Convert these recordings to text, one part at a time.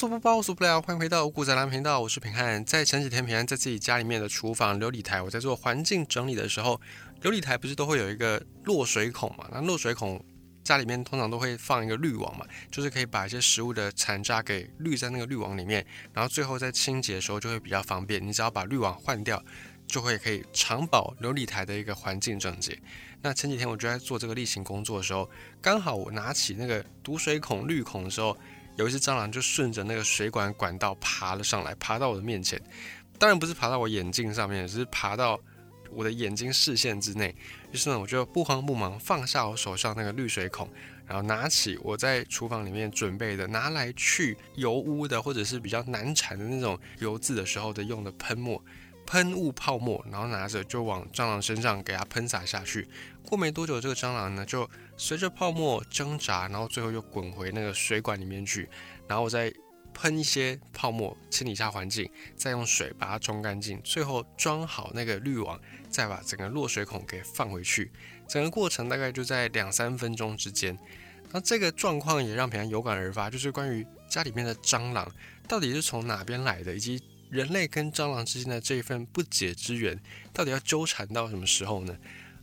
说不包，说不了。欢迎回到五谷杂粮频道，我是平汉。在前几天，平汉在自己家里面的厨房琉璃台，我在做环境整理的时候，琉璃台不是都会有一个落水孔嘛？那落水孔家里面通常都会放一个滤网嘛，就是可以把一些食物的残渣给滤在那个滤网里面，然后最后在清洁的时候就会比较方便。你只要把滤网换掉，就会可以长保琉璃台的一个环境整洁。那前几天我就在做这个例行工作的时候，刚好我拿起那个堵水孔滤孔的时候。有一只蟑螂就顺着那个水管管道爬了上来，爬到我的面前。当然不是爬到我眼镜上面，只是爬到我的眼睛视线之内。于是呢，我就不慌不忙放下我手上那个滤水孔，然后拿起我在厨房里面准备的拿来去油污的或者是比较难缠的那种油渍的时候的用的喷墨。喷雾泡沫，然后拿着就往蟑螂身上给它喷洒下去。过没多久，这个蟑螂呢就随着泡沫挣扎，然后最后又滚回那个水管里面去。然后我再喷一些泡沫，清理一下环境，再用水把它冲干净。最后装好那个滤网，再把整个落水孔给放回去。整个过程大概就在两三分钟之间。那这个状况也让平安有感而发，就是关于家里面的蟑螂到底是从哪边来的，以及。人类跟蟑螂之间的这一份不解之缘，到底要纠缠到什么时候呢？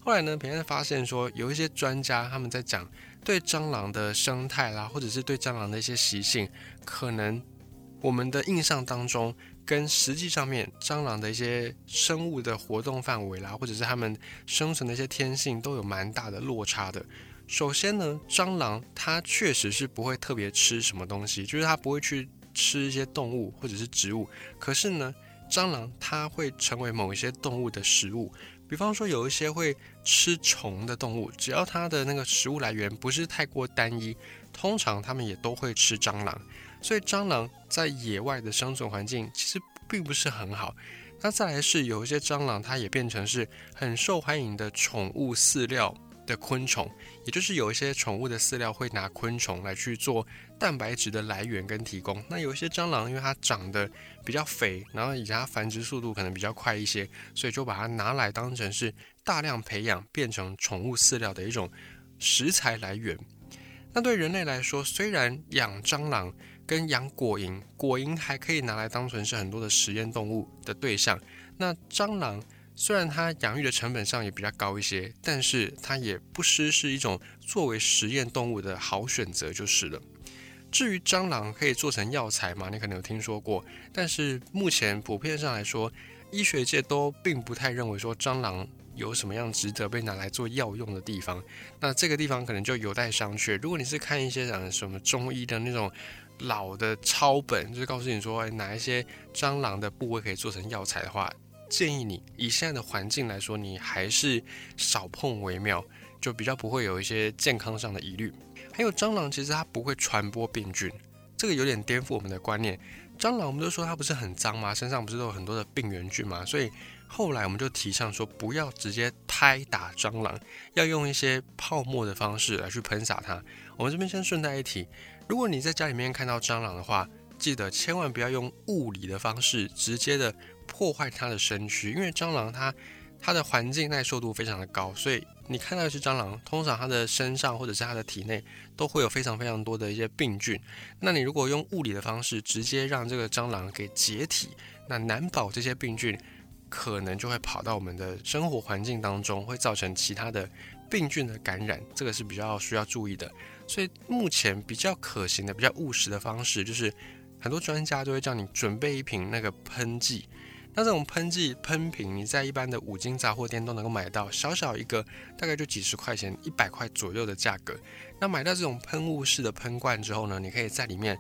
后来呢，平安发现说，有一些专家他们在讲对蟑螂的生态啦，或者是对蟑螂的一些习性，可能我们的印象当中跟实际上面蟑螂的一些生物的活动范围啦，或者是它们生存的一些天性都有蛮大的落差的。首先呢，蟑螂它确实是不会特别吃什么东西，就是它不会去。吃一些动物或者是植物，可是呢，蟑螂它会成为某一些动物的食物。比方说，有一些会吃虫的动物，只要它的那个食物来源不是太过单一，通常它们也都会吃蟑螂。所以，蟑螂在野外的生存环境其实并不是很好。那再来是有一些蟑螂，它也变成是很受欢迎的宠物饲料。的昆虫，也就是有一些宠物的饲料会拿昆虫来去做蛋白质的来源跟提供。那有一些蟑螂，因为它长得比较肥，然后以及它繁殖速度可能比较快一些，所以就把它拿来当成是大量培养变成宠物饲料的一种食材来源。那对人类来说，虽然养蟑螂跟养果蝇，果蝇还可以拿来当成是很多的实验动物的对象，那蟑螂。虽然它养育的成本上也比较高一些，但是它也不失是一种作为实验动物的好选择就是了。至于蟑螂可以做成药材吗？你可能有听说过，但是目前普遍上来说，医学界都并不太认为说蟑螂有什么样值得被拿来做药用的地方。那这个地方可能就有待商榷。如果你是看一些讲什么中医的那种老的抄本，就是告诉你说哪一些蟑螂的部位可以做成药材的话。建议你以现在的环境来说，你还是少碰为妙，就比较不会有一些健康上的疑虑。还有蟑螂，其实它不会传播病菌，这个有点颠覆我们的观念。蟑螂我们都说它不是很脏吗？身上不是都有很多的病原菌吗？所以后来我们就提倡说，不要直接拍打蟑螂，要用一些泡沫的方式来去喷洒它。我们这边先顺带一提，如果你在家里面看到蟑螂的话，记得千万不要用物理的方式直接的。破坏它的身躯，因为蟑螂它它的环境耐受度非常的高，所以你看到一只蟑螂，通常它的身上或者是它的体内都会有非常非常多的一些病菌。那你如果用物理的方式直接让这个蟑螂给解体，那难保这些病菌可能就会跑到我们的生活环境当中，会造成其他的病菌的感染，这个是比较需要注意的。所以目前比较可行的、比较务实的方式，就是很多专家都会叫你准备一瓶那个喷剂。那这种喷剂喷瓶，你在一般的五金杂货店都能够买到，小小一个，大概就几十块钱，一百块左右的价格。那买到这种喷雾式的喷罐之后呢，你可以在里面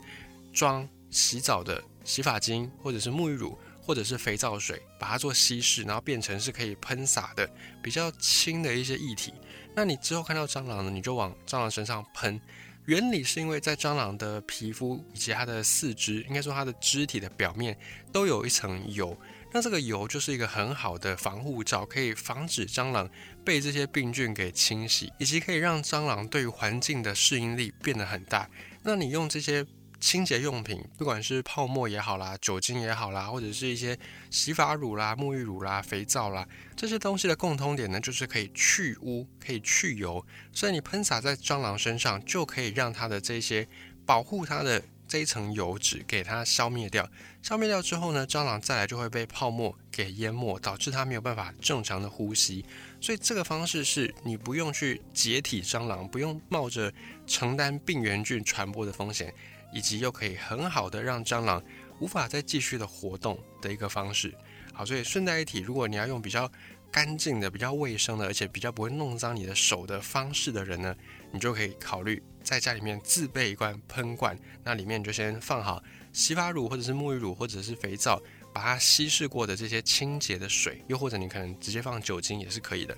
装洗澡的洗发精，或者是沐浴乳，或者是肥皂水，把它做稀释，然后变成是可以喷洒的比较轻的一些液体。那你之后看到蟑螂呢，你就往蟑螂身上喷。原理是因为在蟑螂的皮肤以及它的四肢，应该说它的肢体的表面都有一层油。那这个油就是一个很好的防护罩，可以防止蟑螂被这些病菌给侵袭，以及可以让蟑螂对于环境的适应力变得很大。那你用这些清洁用品，不管是泡沫也好啦，酒精也好啦，或者是一些洗发乳啦、沐浴乳啦、肥皂啦，这些东西的共通点呢，就是可以去污、可以去油，所以你喷洒在蟑螂身上，就可以让它的这些保护它的。这一层油脂给它消灭掉。消灭掉之后呢，蟑螂再来就会被泡沫给淹没，导致它没有办法正常的呼吸。所以这个方式是你不用去解体蟑螂，不用冒着承担病原菌传播的风险，以及又可以很好的让蟑螂无法再继续的活动的一个方式。好，所以顺带一提，如果你要用比较干净的、比较卫生的，而且比较不会弄脏你的手的方式的人呢，你就可以考虑在家里面自备一罐喷罐，那里面就先放好洗发乳或者是沐浴乳或者是肥皂，把它稀释过的这些清洁的水，又或者你可能直接放酒精也是可以的。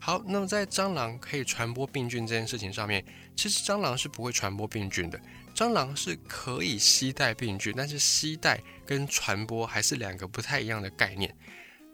好，那么在蟑螂可以传播病菌这件事情上面，其实蟑螂是不会传播病菌的，蟑螂是可以携带病菌，但是携带跟传播还是两个不太一样的概念。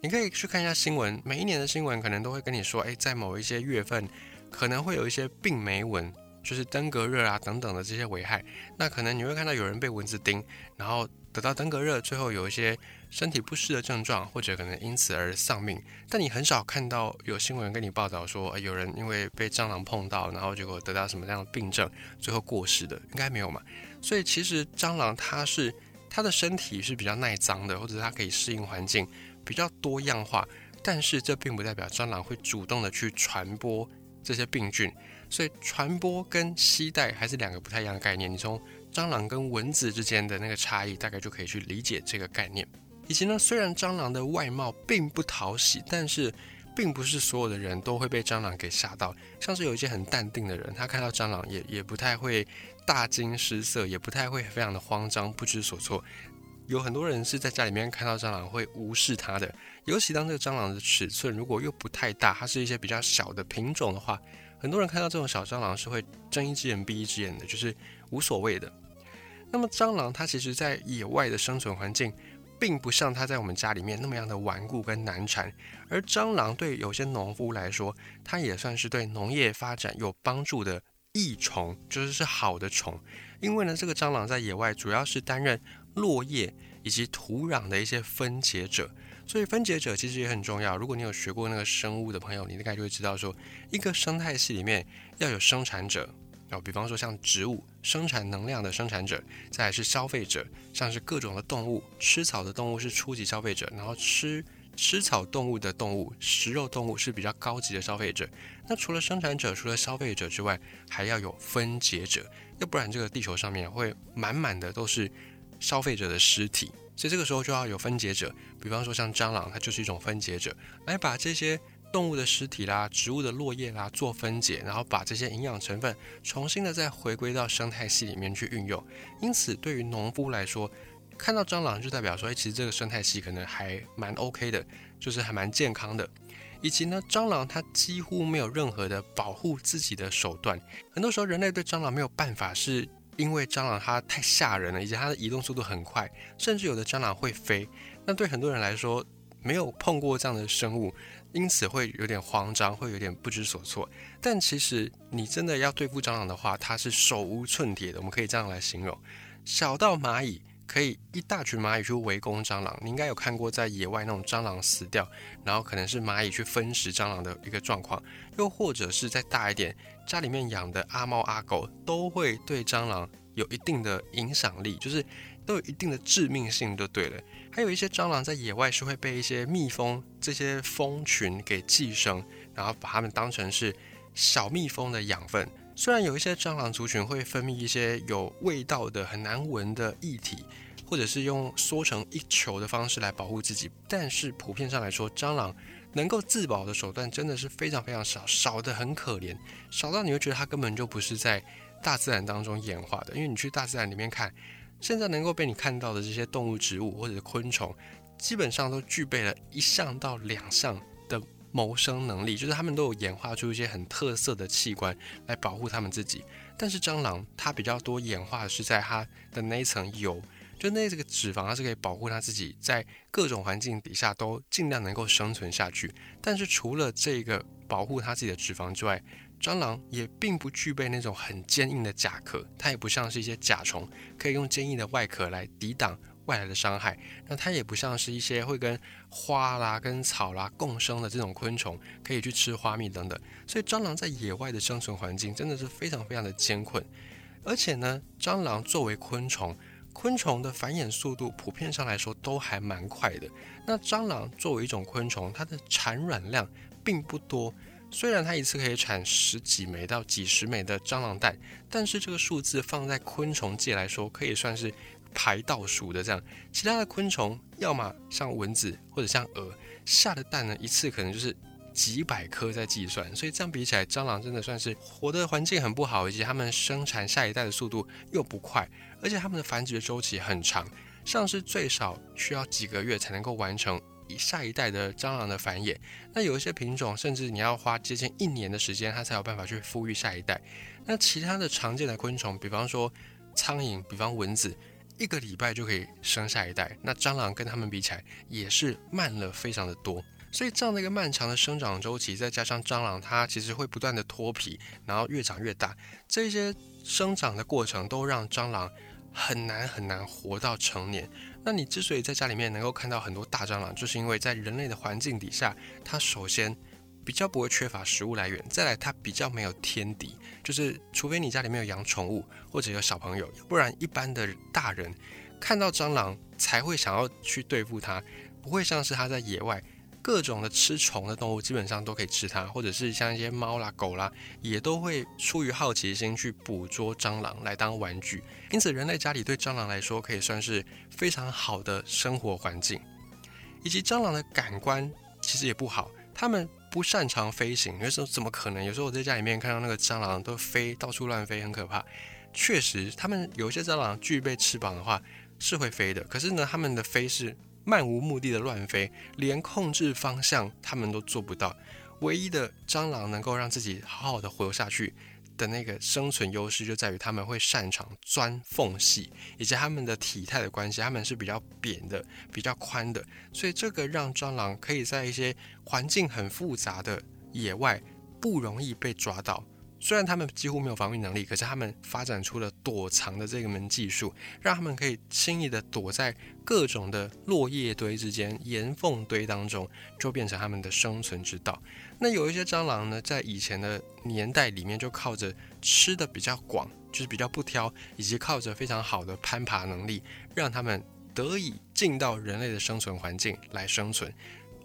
你可以去看一下新闻，每一年的新闻可能都会跟你说，哎，在某一些月份可能会有一些病媒蚊，就是登革热啊等等的这些危害。那可能你会看到有人被蚊子叮，然后得到登革热，最后有一些身体不适的症状，或者可能因此而丧命。但你很少看到有新闻跟你报道说，有人因为被蟑螂碰到，然后结果得到什么样的病症，最后过世的，应该没有嘛？所以其实蟑螂它是它的身体是比较耐脏的，或者它可以适应环境。比较多样化，但是这并不代表蟑螂会主动的去传播这些病菌，所以传播跟携带还是两个不太一样的概念。你从蟑螂跟蚊子之间的那个差异，大概就可以去理解这个概念。以及呢，虽然蟑螂的外貌并不讨喜，但是并不是所有的人都会被蟑螂给吓到。像是有一些很淡定的人，他看到蟑螂也也不太会大惊失色，也不太会非常的慌张不知所措。有很多人是在家里面看到蟑螂会无视它的，尤其当这个蟑螂的尺寸如果又不太大，它是一些比较小的品种的话，很多人看到这种小蟑螂是会睁一只眼闭一只眼的，就是无所谓的。那么蟑螂它其实在野外的生存环境，并不像它在我们家里面那么样的顽固跟难缠，而蟑螂对有些农夫来说，它也算是对农业发展有帮助的益虫，就是是好的虫，因为呢，这个蟑螂在野外主要是担任。落叶以及土壤的一些分解者，所以分解者其实也很重要。如果你有学过那个生物的朋友，你大概就会知道说，一个生态系里面要有生产者，然后比方说像植物生产能量的生产者，再来是消费者，像是各种的动物，吃草的动物是初级消费者，然后吃吃草动物的动物，食肉动物是比较高级的消费者。那除了生产者，除了消费者之外，还要有分解者，要不然这个地球上面会满满的都是。消费者的尸体，所以这个时候就要有分解者，比方说像蟑螂，它就是一种分解者，来把这些动物的尸体啦、植物的落叶啦做分解，然后把这些营养成分重新的再回归到生态系里面去运用。因此，对于农夫来说，看到蟑螂就代表说，哎，其实这个生态系可能还蛮 OK 的，就是还蛮健康的。以及呢，蟑螂它几乎没有任何的保护自己的手段，很多时候人类对蟑螂没有办法是。因为蟑螂它太吓人了，以及它的移动速度很快，甚至有的蟑螂会飞。那对很多人来说，没有碰过这样的生物，因此会有点慌张，会有点不知所措。但其实你真的要对付蟑螂的话，它是手无寸铁的，我们可以这样来形容：小到蚂蚁可以一大群蚂蚁去围攻蟑螂。你应该有看过在野外那种蟑螂死掉，然后可能是蚂蚁去分食蟑螂的一个状况，又或者是再大一点。家里面养的阿猫阿狗都会对蟑螂有一定的影响力，就是都有一定的致命性，就对了。还有一些蟑螂在野外是会被一些蜜蜂这些蜂群给寄生，然后把它们当成是小蜜蜂的养分。虽然有一些蟑螂族群会分泌一些有味道的很难闻的液体，或者是用缩成一球的方式来保护自己，但是普遍上来说，蟑螂。能够自保的手段真的是非常非常少，少的很可怜，少到你会觉得它根本就不是在大自然当中演化的。因为你去大自然里面看，现在能够被你看到的这些动物、植物或者是昆虫，基本上都具备了一项到两项谋生能力，就是它们都有演化出一些很特色的器官来保护它们自己。但是蟑螂它比较多演化的是在它的那一层油。就那这个脂肪，它是可以保护它自己在各种环境底下都尽量能够生存下去。但是除了这个保护它自己的脂肪之外，蟑螂也并不具备那种很坚硬的甲壳，它也不像是一些甲虫可以用坚硬的外壳来抵挡外来的伤害。那它也不像是一些会跟花啦、跟草啦共生的这种昆虫，可以去吃花蜜等等。所以蟑螂在野外的生存环境真的是非常非常的艰困。而且呢，蟑螂作为昆虫，昆虫的繁衍速度普遍上来说都还蛮快的。那蟑螂作为一种昆虫，它的产卵量并不多。虽然它一次可以产十几枚到几十枚的蟑螂蛋，但是这个数字放在昆虫界来说，可以算是排倒数的这样。其他的昆虫，要么像蚊子或者像蛾下的蛋呢，一次可能就是几百颗在计算。所以这样比起来，蟑螂真的算是活的环境很不好，以及它们生产下一代的速度又不快，而且它们的繁殖周期很长，像是最少需要几个月才能够完成。下一代的蟑螂的繁衍，那有一些品种甚至你要花接近一年的时间，它才有办法去孵育下一代。那其他的常见的昆虫，比方说苍蝇，比方蚊子，一个礼拜就可以生下一代。那蟑螂跟它们比起来，也是慢了非常的多。所以这样的一个漫长的生长周期，再加上蟑螂它其实会不断的脱皮，然后越长越大，这些生长的过程都让蟑螂很难很难活到成年。那你之所以在家里面能够看到很多大蟑螂，就是因为在人类的环境底下，它首先比较不会缺乏食物来源，再来它比较没有天敌，就是除非你家里面有养宠物或者有小朋友，不然一般的大人看到蟑螂才会想要去对付它，不会像是它在野外。各种的吃虫的动物基本上都可以吃它，或者是像一些猫啦、狗啦，也都会出于好奇心去捕捉蟑螂来当玩具。因此，人类家里对蟑螂来说可以算是非常好的生活环境。以及蟑螂的感官其实也不好，它们不擅长飞行。有时候怎么可能？有时候我在家里面看到那个蟑螂都飞到处乱飞，很可怕。确实，他们有一些蟑螂具备翅膀的话是会飞的，可是呢，他们的飞是。漫无目的的乱飞，连控制方向他们都做不到。唯一的蟑螂能够让自己好好的活下去的那个生存优势，就在于他们会擅长钻缝隙，以及他们的体态的关系，他们是比较扁的、比较宽的，所以这个让蟑螂可以在一些环境很复杂的野外不容易被抓到。虽然他们几乎没有防御能力，可是他们发展出了躲藏的这个门技术，让他们可以轻易的躲在各种的落叶堆之间、岩缝堆当中，就变成他们的生存之道。那有一些蟑螂呢，在以前的年代里面，就靠着吃的比较广，就是比较不挑，以及靠着非常好的攀爬能力，让他们得以进到人类的生存环境来生存。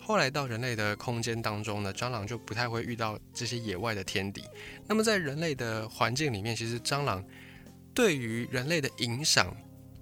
后来到人类的空间当中呢，蟑螂就不太会遇到这些野外的天敌。那么在人类的环境里面，其实蟑螂对于人类的影响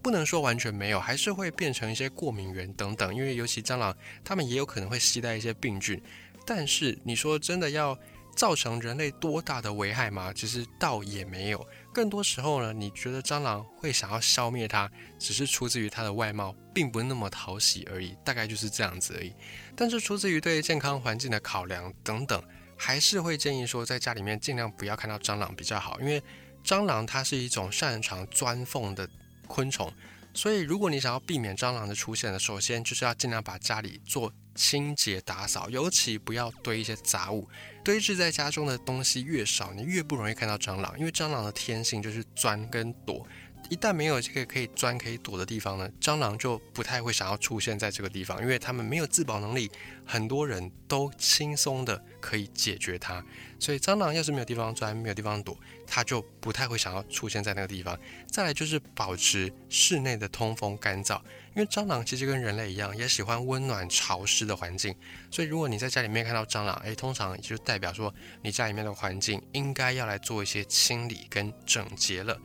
不能说完全没有，还是会变成一些过敏源等等。因为尤其蟑螂，它们也有可能会携带一些病菌。但是你说真的要造成人类多大的危害吗？其实倒也没有。更多时候呢，你觉得蟑螂会想要消灭它，只是出自于它的外貌并不那么讨喜而已，大概就是这样子而已。但是出自于对健康环境的考量等等，还是会建议说，在家里面尽量不要看到蟑螂比较好，因为蟑螂它是一种擅长钻缝的昆虫，所以如果你想要避免蟑螂的出现呢，首先就是要尽量把家里做清洁打扫，尤其不要堆一些杂物。堆置在家中的东西越少，你越不容易看到蟑螂，因为蟑螂的天性就是钻跟躲。一旦没有这个可以钻可以躲的地方呢，蟑螂就不太会想要出现在这个地方，因为它们没有自保能力，很多人都轻松的可以解决它。所以蟑螂要是没有地方钻，没有地方躲，它就不太会想要出现在那个地方。再来就是保持室内的通风干燥。因为蟑螂其实跟人类一样，也喜欢温暖潮湿的环境，所以如果你在家里面看到蟑螂，诶，通常就代表说你家里面的环境应该要来做一些清理跟整洁了。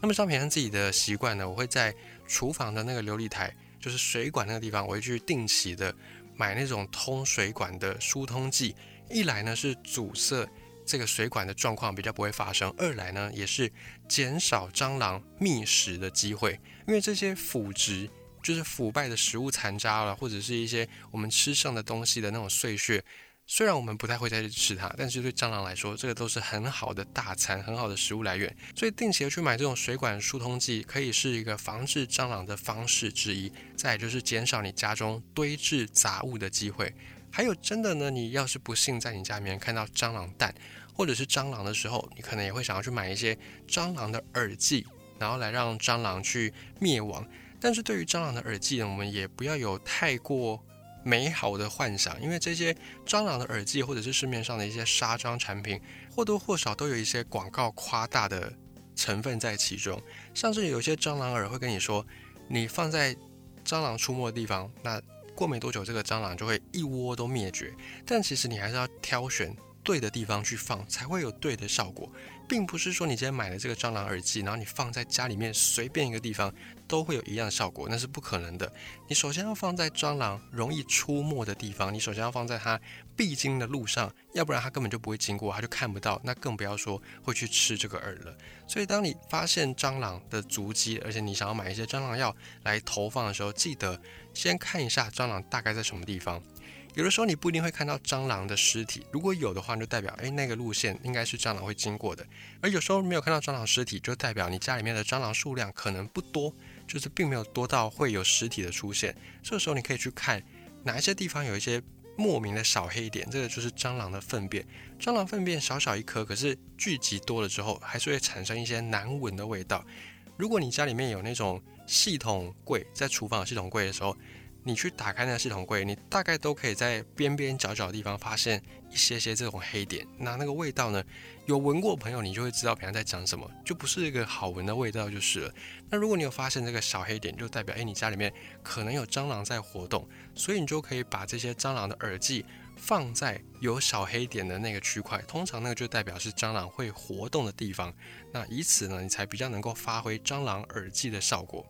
那么像平常自己的习惯呢，我会在厨房的那个琉璃台，就是水管那个地方，我会去定期的买那种通水管的疏通剂，一来呢是阻塞这个水管的状况比较不会发生，二来呢也是减少蟑螂觅食的机会，因为这些腐殖。就是腐败的食物残渣了，或者是一些我们吃剩的东西的那种碎屑。虽然我们不太会再去吃它，但是对蟑螂来说，这个都是很好的大餐，很好的食物来源。所以定期的去买这种水管疏通剂，可以是一个防治蟑螂的方式之一。再就是减少你家中堆置杂物的机会。还有真的呢，你要是不幸在你家里面看到蟑螂蛋或者是蟑螂的时候，你可能也会想要去买一些蟑螂的饵剂，然后来让蟑螂去灭亡。但是对于蟑螂的耳剂呢，我们也不要有太过美好的幻想，因为这些蟑螂的耳剂或者是市面上的一些杀蟑产品，或多或少都有一些广告夸大的成分在其中。像是有些蟑螂耳会跟你说，你放在蟑螂出没的地方，那过没多久这个蟑螂就会一窝都灭绝。但其实你还是要挑选对的地方去放，才会有对的效果。并不是说你今天买了这个蟑螂耳机，然后你放在家里面随便一个地方都会有一样的效果，那是不可能的。你首先要放在蟑螂容易出没的地方，你首先要放在它必经的路上，要不然它根本就不会经过，它就看不到。那更不要说会去吃这个饵了。所以当你发现蟑螂的足迹，而且你想要买一些蟑螂药来投放的时候，记得先看一下蟑螂大概在什么地方。有的时候你不一定会看到蟑螂的尸体，如果有的话，就代表诶那个路线应该是蟑螂会经过的。而有时候没有看到蟑螂尸体，就代表你家里面的蟑螂数量可能不多，就是并没有多到会有尸体的出现。这个时候你可以去看哪一些地方有一些莫名的小黑点，这个就是蟑螂的粪便。蟑螂粪便小小一颗，可是聚集多了之后，还是会产生一些难闻的味道。如果你家里面有那种系统柜，在厨房系统柜的时候。你去打开那个系统柜，你大概都可以在边边角角的地方发现一些些这种黑点。那那个味道呢？有闻过朋友，你就会知道别人在讲什么，就不是一个好闻的味道就是了。那如果你有发现这个小黑点，就代表诶，你家里面可能有蟑螂在活动，所以你就可以把这些蟑螂的耳剂放在有小黑点的那个区块。通常那个就代表是蟑螂会活动的地方。那以此呢，你才比较能够发挥蟑螂耳剂的效果。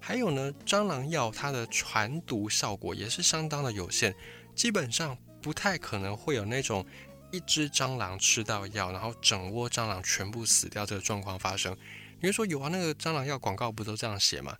还有呢，蟑螂药它的传毒效果也是相当的有限，基本上不太可能会有那种一只蟑螂吃到药，然后整窝蟑螂全部死掉这个状况发生。你会说有啊，那个蟑螂药广告不都这样写吗？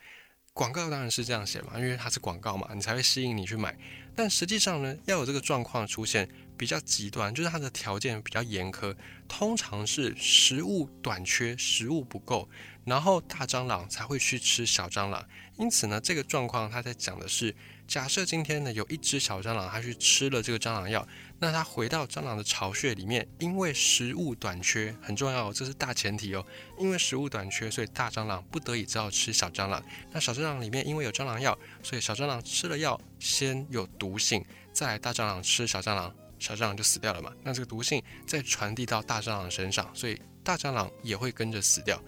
广告当然是这样写嘛，因为它是广告嘛，你才会吸引你去买。但实际上呢，要有这个状况出现比较极端，就是它的条件比较严苛，通常是食物短缺，食物不够。然后大蟑螂才会去吃小蟑螂，因此呢，这个状况它在讲的是，假设今天呢有一只小蟑螂，它去吃了这个蟑螂药，那它回到蟑螂的巢穴里面，因为食物短缺很重要，这是大前提哦，因为食物短缺，所以大蟑螂不得已只好吃小蟑螂。那小蟑螂里面因为有蟑螂药，所以小蟑螂吃了药先有毒毒性，再来大蟑螂吃小蟑螂，小蟑螂就死掉了嘛。那这个毒性再传递到大蟑螂身上，所以大蟑螂也会跟着死掉。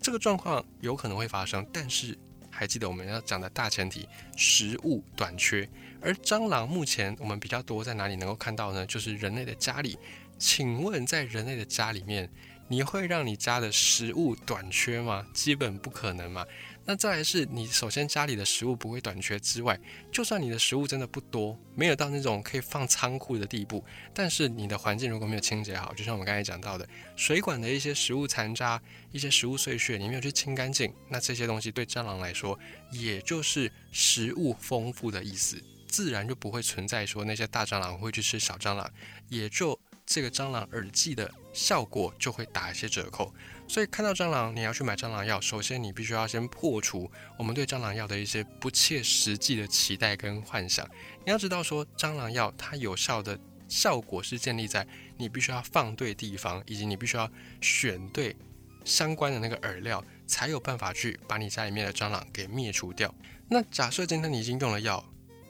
这个状况有可能会发生，但是还记得我们要讲的大前提：食物短缺。而蟑螂目前我们比较多在哪里能够看到呢？就是人类的家里。请问在人类的家里面，你会让你家的食物短缺吗？基本不可能嘛。那再来是你首先家里的食物不会短缺之外，就算你的食物真的不多，没有到那种可以放仓库的地步，但是你的环境如果没有清洁好，就像我们刚才讲到的，水管的一些食物残渣、一些食物碎屑，你没有去清干净，那这些东西对蟑螂来说，也就是食物丰富的意思，自然就不会存在说那些大蟑螂会去吃小蟑螂，也就这个蟑螂耳剂的效果就会打一些折扣。所以看到蟑螂，你要去买蟑螂药，首先你必须要先破除我们对蟑螂药的一些不切实际的期待跟幻想。你要知道说，蟑螂药它有效的效果是建立在你必须要放对地方，以及你必须要选对相关的那个饵料，才有办法去把你家里面的蟑螂给灭除掉。那假设今天你已经用了药，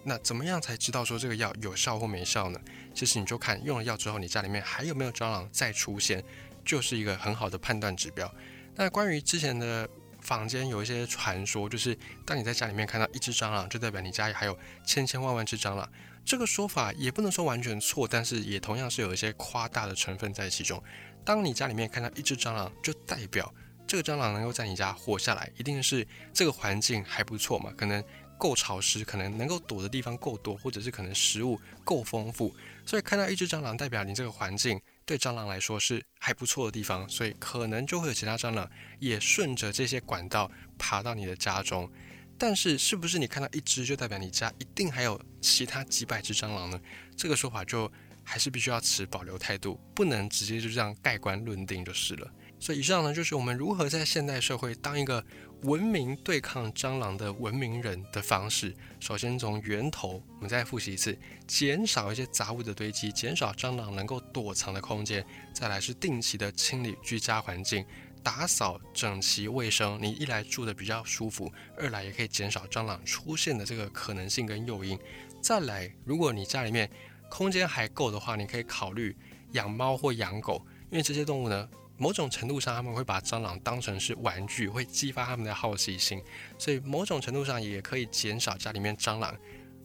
那怎么样才知道说这个药有效或没效呢？其实你就看用了药之后，你家里面还有没有蟑螂再出现。就是一个很好的判断指标。那关于之前的坊间有一些传说，就是当你在家里面看到一只蟑螂，就代表你家里还有千千万万只蟑螂。这个说法也不能说完全错，但是也同样是有一些夸大的成分在其中。当你家里面看到一只蟑螂，就代表这个蟑螂能够在你家活下来，一定是这个环境还不错嘛？可能够潮湿，可能能够躲的地方够多，或者是可能食物够丰富。所以看到一只蟑螂，代表你这个环境。对蟑螂来说是还不错的地方，所以可能就会有其他蟑螂也顺着这些管道爬到你的家中。但是，是不是你看到一只就代表你家一定还有其他几百只蟑螂呢？这个说法就还是必须要持保留态度，不能直接就这样盖棺论定就是了。所以，以上呢就是我们如何在现代社会当一个。文明对抗蟑螂的文明人的方式，首先从源头，我们再复习一次，减少一些杂物的堆积，减少蟑螂能够躲藏的空间。再来是定期的清理居家环境，打扫整齐卫生。你一来住的比较舒服，二来也可以减少蟑螂出现的这个可能性跟诱因。再来，如果你家里面空间还够的话，你可以考虑养猫或养狗，因为这些动物呢。某种程度上，他们会把蟑螂当成是玩具，会激发他们的好奇心，所以某种程度上也可以减少家里面蟑螂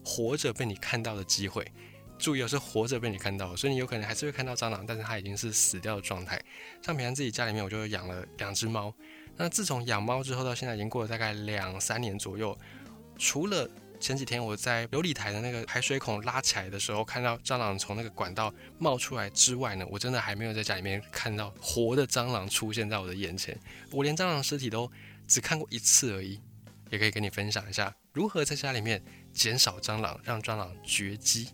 活着被你看到的机会。注意，是活着被你看到，所以你有可能还是会看到蟑螂，但是它已经是死掉的状态。像平常自己家里面，我就养了两只猫。那自从养猫之后到现在，已经过了大概两三年左右，除了前几天我在琉璃台的那个排水孔拉起来的时候，看到蟑螂从那个管道冒出来之外呢，我真的还没有在家里面看到活的蟑螂出现在我的眼前。我连蟑螂尸体都只看过一次而已，也可以跟你分享一下如何在家里面减少蟑螂，让蟑螂绝迹。